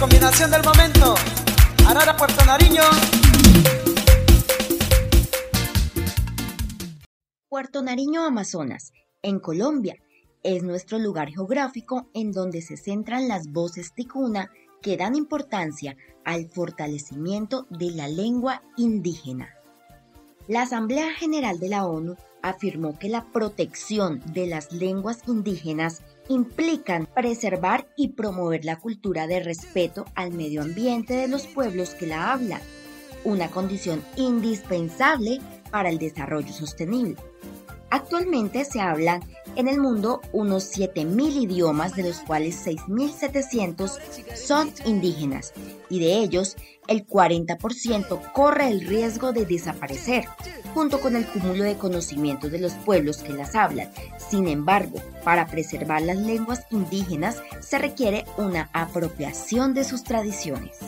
combinación del momento. Arara Puerto Nariño. Puerto Nariño, Amazonas, en Colombia, es nuestro lugar geográfico en donde se centran las voces ticuna que dan importancia al fortalecimiento de la lengua indígena. La Asamblea General de la ONU afirmó que la protección de las lenguas indígenas implican preservar y promover la cultura de respeto al medio ambiente de los pueblos que la hablan, una condición indispensable para el desarrollo sostenible. Actualmente se hablan en el mundo unos 7.000 idiomas, de los cuales 6.700 son indígenas, y de ellos el 40% corre el riesgo de desaparecer, junto con el cúmulo de conocimientos de los pueblos que las hablan. Sin embargo, para preservar las lenguas indígenas se requiere una apropiación de sus tradiciones.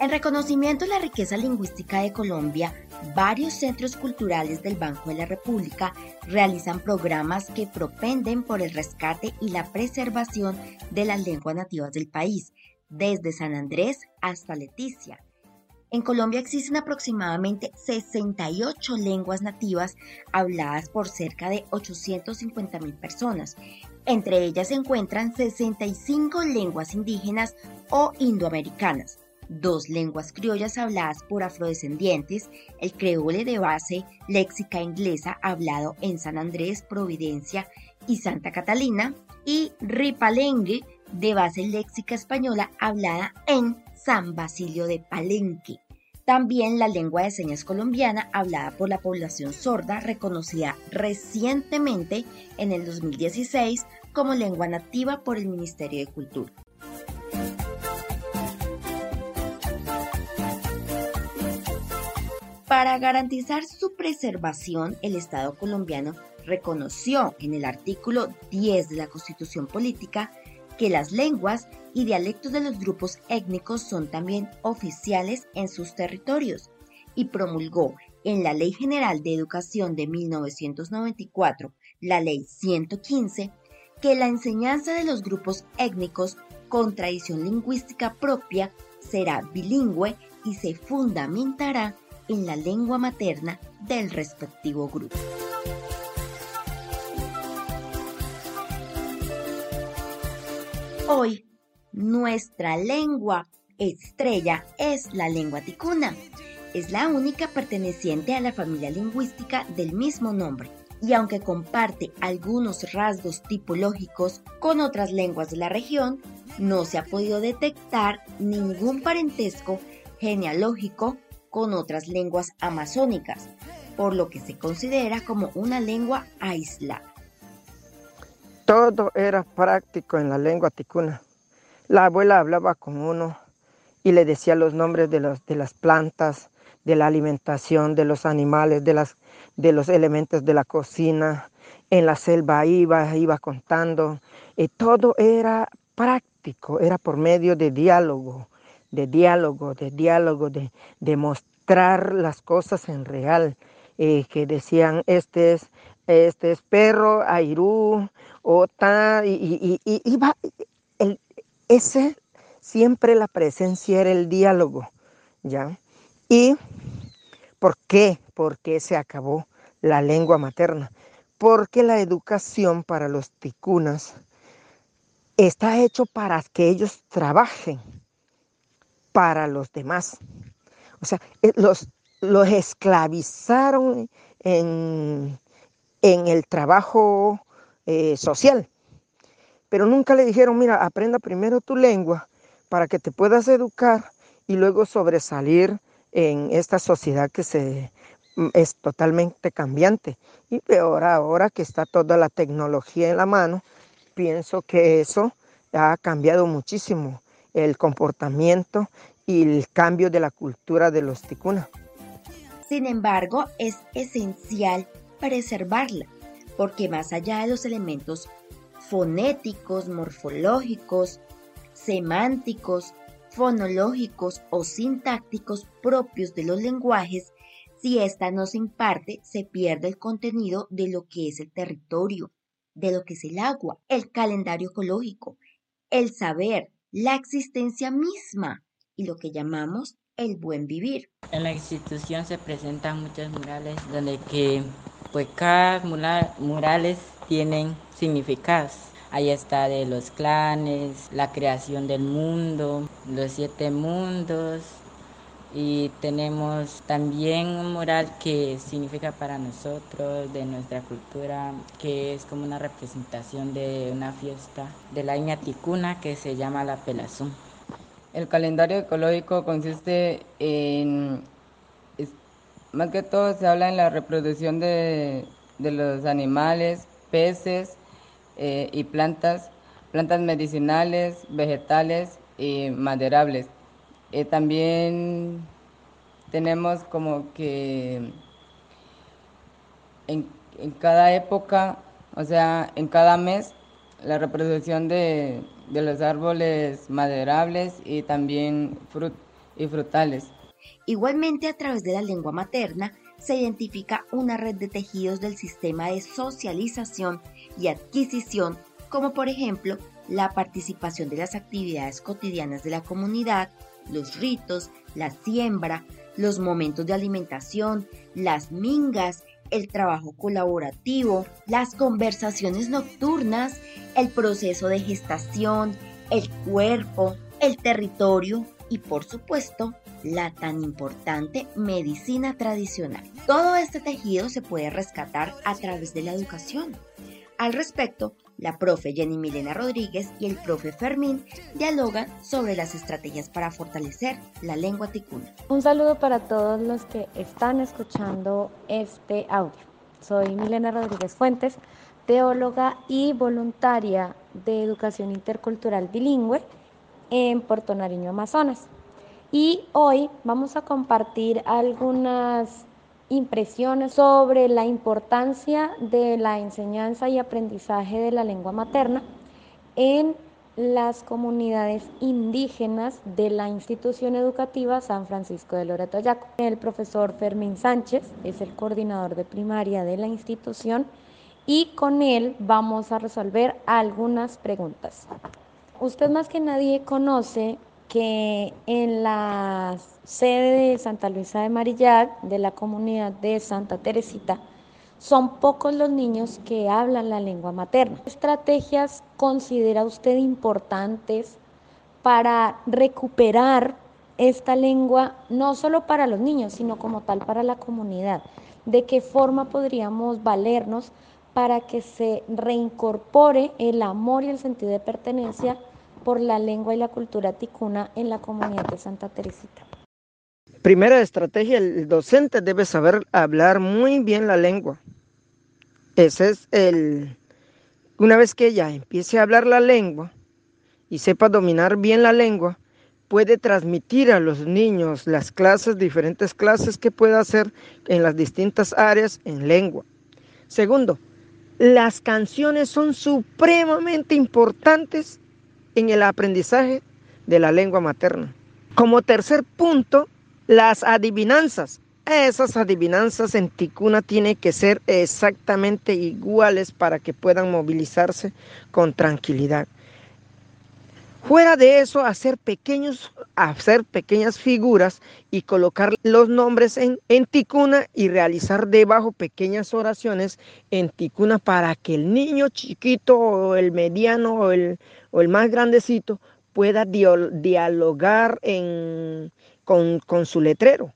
En reconocimiento a la riqueza lingüística de Colombia, varios centros culturales del Banco de la República realizan programas que propenden por el rescate y la preservación de las lenguas nativas del país, desde San Andrés hasta Leticia. En Colombia existen aproximadamente 68 lenguas nativas habladas por cerca de 850 mil personas. Entre ellas se encuentran 65 lenguas indígenas o indoamericanas, dos lenguas criollas habladas por afrodescendientes, el creole de base léxica inglesa hablado en San Andrés, Providencia y Santa Catalina, y ripalengue de base léxica española hablada en San Basilio de Palenque. También la lengua de señas colombiana hablada por la población sorda, reconocida recientemente en el 2016 como lengua nativa por el Ministerio de Cultura. Para garantizar su preservación, el Estado colombiano reconoció en el artículo 10 de la Constitución Política que las lenguas y dialectos de los grupos étnicos son también oficiales en sus territorios y promulgó en la Ley General de Educación de 1994, la Ley 115, que la enseñanza de los grupos étnicos con tradición lingüística propia será bilingüe y se fundamentará en la lengua materna del respectivo grupo. Hoy, nuestra lengua estrella es la lengua ticuna. Es la única perteneciente a la familia lingüística del mismo nombre y aunque comparte algunos rasgos tipológicos con otras lenguas de la región, no se ha podido detectar ningún parentesco genealógico con otras lenguas amazónicas, por lo que se considera como una lengua aislada. Todo era práctico en la lengua ticuna. La abuela hablaba con uno y le decía los nombres de, de las plantas, de la alimentación, de los animales, de, las, de los elementos de la cocina. En la selva iba, iba contando. Y todo era práctico, era por medio de diálogo, de diálogo, de diálogo, de, de mostrar las cosas en real. Eh, que decían, este es, este es perro, airú, otra, y, y, iba, el, ese, siempre la presencia era el diálogo, ¿ya? ¿Y por qué? ¿Por qué se acabó la lengua materna? Porque la educación para los ticunas está hecho para que ellos trabajen para los demás. O sea, eh, los, los esclavizaron en, en el trabajo eh, social. Pero nunca le dijeron, mira, aprenda primero tu lengua para que te puedas educar y luego sobresalir en esta sociedad que se, mm, es totalmente cambiante. Y peor ahora que está toda la tecnología en la mano, pienso que eso ha cambiado muchísimo el comportamiento y el cambio de la cultura de los ticuna. Sin embargo, es esencial preservarla porque más allá de los elementos fonéticos, morfológicos, semánticos fonológicos o sintácticos propios de los lenguajes, si ésta no se imparte, se pierde el contenido de lo que es el territorio, de lo que es el agua, el calendario ecológico, el saber, la existencia misma y lo que llamamos el buen vivir. En la institución se presentan muchos murales donde que pues cada mural, murales tienen significados. Ahí está de los clanes, la creación del mundo, los siete mundos, y tenemos también un mural que significa para nosotros, de nuestra cultura, que es como una representación de una fiesta de la Iña Ticuna que se llama la Pelazón. El calendario ecológico consiste en, más que todo se habla en la reproducción de, los animales, peces eh, y plantas, plantas medicinales, vegetales y maderables. Eh, también tenemos como que en, cada época, o sea, en cada mes, la reproducción de, los árboles maderables y también y frutales. Igualmente, a través de la lengua materna, se identifica una red de tejidos del sistema de socialización y adquisición, como por ejemplo la participación de las actividades cotidianas de la comunidad, los ritos, la siembra, los momentos de alimentación, las mingas, el trabajo colaborativo, las conversaciones nocturnas, el proceso de gestación, el cuerpo, el territorio y por supuesto la tan importante medicina tradicional. Todo este tejido se puede rescatar a través de la educación. Al respecto, la profe Jenny Milena Rodríguez y el profe Fermín dialogan sobre las estrategias para fortalecer la lengua ticuna. Un saludo para todos los que están escuchando este audio. Soy Milena Rodríguez Fuentes, teóloga y voluntaria de educación intercultural bilingüe en Puerto Nariño, Amazonas. Y hoy vamos a compartir algunas impresiones sobre la importancia de la enseñanza y aprendizaje de la lengua materna en las comunidades indígenas de la institución educativa San Francisco de Loreto Yaco. El profesor Fermín Sánchez es el coordinador de primaria de la institución y con él vamos a resolver algunas preguntas. Usted más que nadie conoce que en la sede de Santa Luisa de Marillac, de la comunidad de Santa Teresita, son pocos los niños que hablan la lengua materna. ¿Qué estrategias considera usted importantes para recuperar esta lengua, no solo para los niños, sino como tal para la comunidad? ¿De qué forma podríamos valernos para que se reincorpore el amor y el sentido de pertenencia por la lengua y la cultura ticuna en la comunidad de Santa Teresita. Primera estrategia, el docente debe saber hablar muy bien la lengua. Ese es el... Una vez que ella empiece a hablar la lengua y sepa dominar bien la lengua, puede transmitir a los niños las clases, diferentes clases que pueda hacer en las distintas áreas en lengua. Segundo, las canciones son supremamente importantes en el aprendizaje de la lengua materna. Como tercer punto, las adivinanzas. Esas adivinanzas en ticuna tienen que ser exactamente iguales para que puedan movilizarse con tranquilidad. Fuera de eso, hacer pequeños, hacer pequeñas figuras y colocar los nombres en, en, ticuna y realizar debajo pequeñas oraciones en ticuna para que el niño chiquito o el mediano o el, o el más grandecito pueda dialogar con, con su letrero.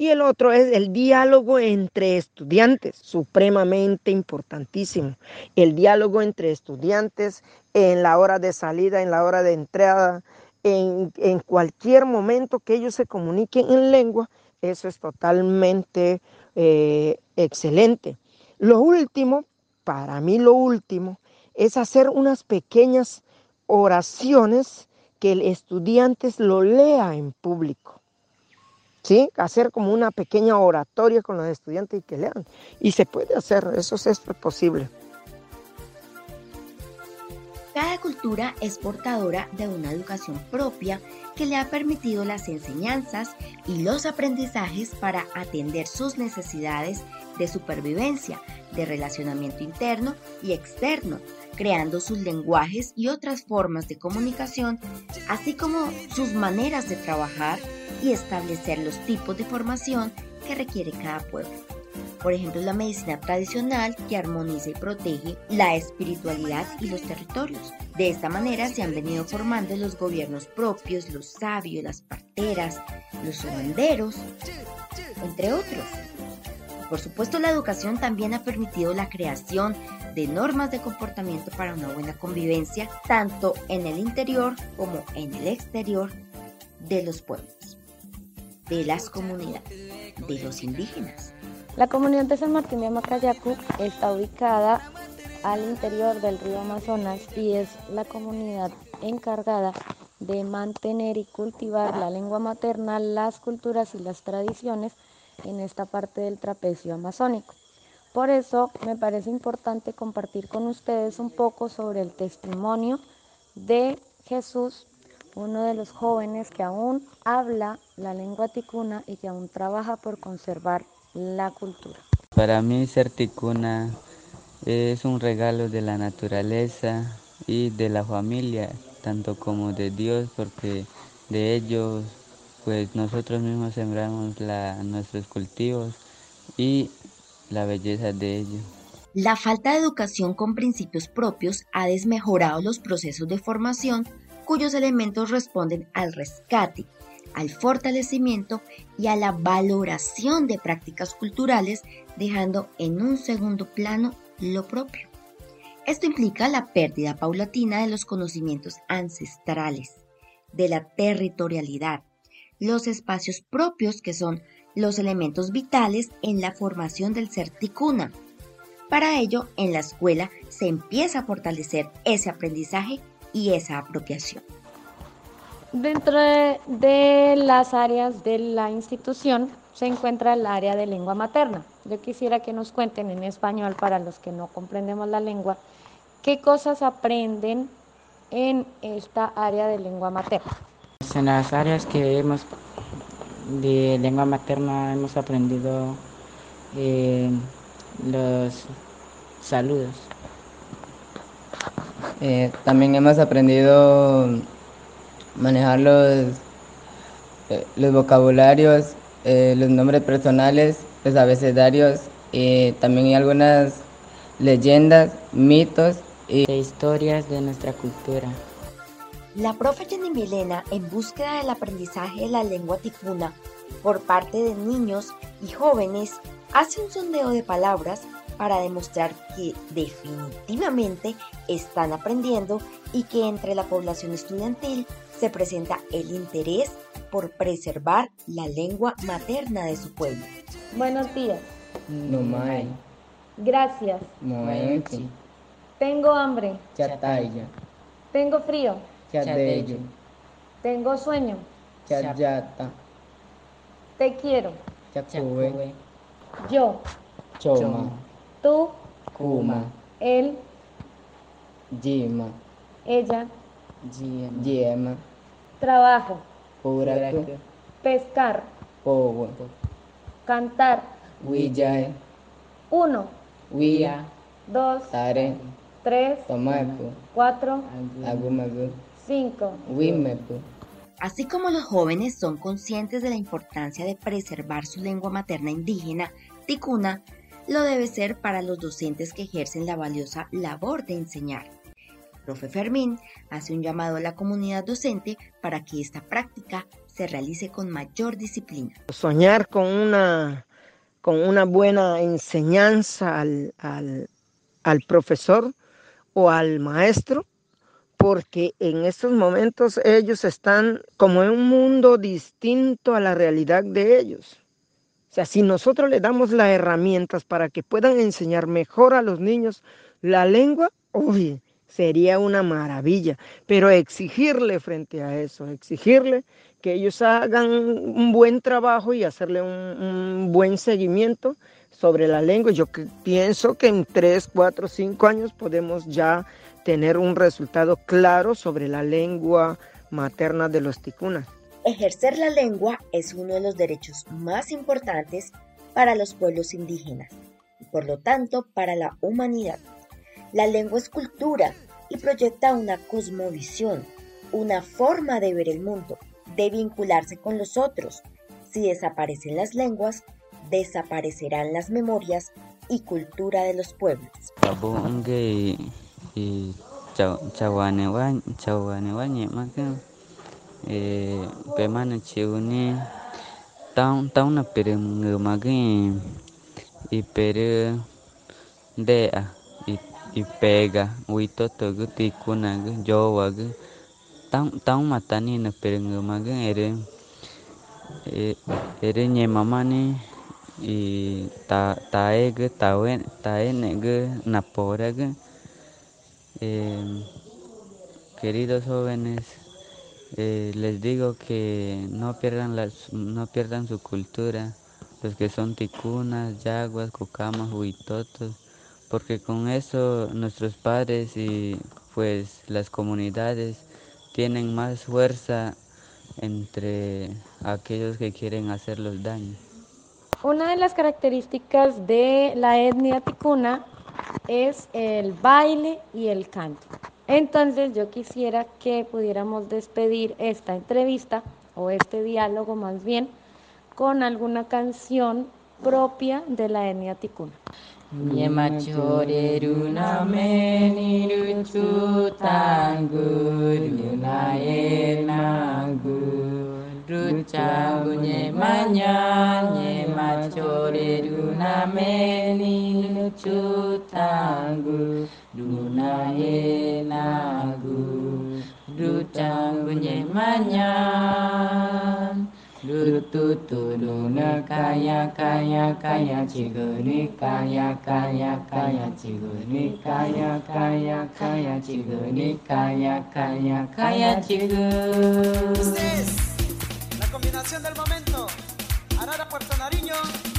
Y el otro es el diálogo entre estudiantes, supremamente importantísimo. El diálogo entre estudiantes en la hora de salida, en la hora de entrada, en, cualquier momento que ellos se comuniquen en lengua, eso es totalmente eh, excelente. Lo último, para mí lo último, es hacer unas pequeñas oraciones que el estudiante lo lea en público. ¿Sí? Hacer como una pequeña oratoria con los estudiantes y que lean. Y se puede hacer, eso es posible. Cada cultura es portadora de una educación propia que le ha permitido las enseñanzas y los aprendizajes para atender sus necesidades de supervivencia, de relacionamiento interno y externo, creando sus lenguajes y otras formas de comunicación, así como sus maneras de trabajar y establecer los tipos de formación que requiere cada pueblo. Por ejemplo, la medicina tradicional que armoniza y protege la espiritualidad y los territorios. De esta manera se han venido formando los gobiernos propios, los sabios, las parteras, los holanderos, entre otros. Por supuesto, la educación también ha permitido la creación de normas de comportamiento para una buena convivencia, tanto en el interior como en el exterior de los pueblos, de las comunidades, de los indígenas. La comunidad de San Martín de Macayacu está ubicada al interior del río Amazonas y es la comunidad encargada de mantener y cultivar la lengua materna, las culturas y las tradiciones en esta parte del trapecio amazónico. Por eso me parece importante compartir con ustedes un poco sobre el testimonio de Jesús, uno de los jóvenes que aún habla la lengua ticuna y que aún trabaja por conservar la cultura. Para mí ser ticuna es un regalo de la naturaleza y de la familia, tanto como de Dios, porque de ellos pues nosotros mismos sembramos nuestros cultivos y la belleza de ellos. La falta de educación con principios propios ha desmejorado los procesos de formación cuyos elementos responden al rescate, al fortalecimiento y a la valoración de prácticas culturales, dejando en un segundo plano lo propio. Esto implica la pérdida paulatina de los conocimientos ancestrales, de la territorialidad, los espacios propios que son los elementos vitales en la formación del ser ticuna. Para ello, en la escuela se empieza a fortalecer ese aprendizaje y esa apropiación. Dentro de, de, las áreas de la institución se encuentra el área de lengua materna. Yo quisiera que nos cuenten en español, para los que no comprendemos la lengua, qué cosas aprenden en esta área de lengua materna. En las áreas que hemos de lengua materna hemos aprendido eh, los saludos. Eh, también hemos aprendido manejar los, eh, los vocabularios, eh, los nombres personales, los abecedarios, y también hay algunas leyendas, mitos y historias de nuestra cultura. La profe Jenny Milena, en búsqueda del aprendizaje de la lengua ticuna por parte de niños y jóvenes, hace un sondeo de palabras para demostrar que definitivamente están aprendiendo y que entre la población estudiantil se presenta el interés por preservar la lengua materna de su pueblo. Buenos días. No mai. Gracias. Moenchi. Tengo hambre. Chataya. Tengo frío. Chadeyo. Tengo sueño. Chayata. Te quiero. Chacube. Yo. Choma. Tú. Kuma. Él. Jima. Ella. Yema. Trabajo. Pescar. Pogo. Cantar. Wijae. Uno. Wia. Dos. Tare. Tres. Tomapu. Cuatro. Agumagu. Cinco. Wimepu. Así como los jóvenes son conscientes de la importancia de preservar su lengua materna indígena, ticuna, lo debe ser para los docentes que ejercen la valiosa labor de enseñar. Profe Fermín hace un llamado a la comunidad docente para que esta práctica se realice con mayor disciplina. Soñar con una, con una buena enseñanza al, al, profesor o al maestro porque en estos momentos ellos están como en un mundo distinto a la realidad de ellos. O sea, si nosotros les damos las herramientas para que puedan enseñar mejor a los niños la lengua, uy, sería una maravilla. Pero exigirle frente a eso, exigirle que ellos hagan un buen trabajo y hacerle un, buen seguimiento sobre la lengua. Yo que pienso que en tres, cuatro, cinco años podemos ya tener un resultado claro sobre la lengua materna de los ticunas. Ejercer la lengua es uno de los derechos más importantes para los pueblos indígenas y por lo tanto para la humanidad. La lengua es cultura y proyecta una cosmovisión, una forma de ver el mundo, de vincularse con los otros. Si desaparecen las lenguas, desaparecerán las memorias y cultura de los pueblos. I pega. Wito togu tikuna gu jowa gu taun taun matani na pere ngumagi ere ere nye mamani i ta tae gu tawe tae ne gu napora gu queridos jóvenes Eh, les digo que no pierdan, las, no pierdan su cultura, los que son ticunas, yaguas, cucamas, huitotos, porque con eso nuestros padres y pues las comunidades tienen más fuerza entre aquellos que quieren hacerlos daño. Una de las características de la etnia ticuna es el baile y el canto. Entonces yo quisiera que pudiéramos despedir esta entrevista o este diálogo más bien con alguna canción propia de la etnia ticuna. Yemachoriruname nirutsutangurunayeenangu Ruchangu nyemanya yemachoreruname nirutsutangurunayeenangu Runayenagu Ruchangu nyemanya nyemanya Rututu duna kaya kaya kaya ciguni kaya kaya kaya ciguni kaya kaya kaya ciguni kaya kaya kaya ciguni combinación del momento. Arara Puerto Nariño.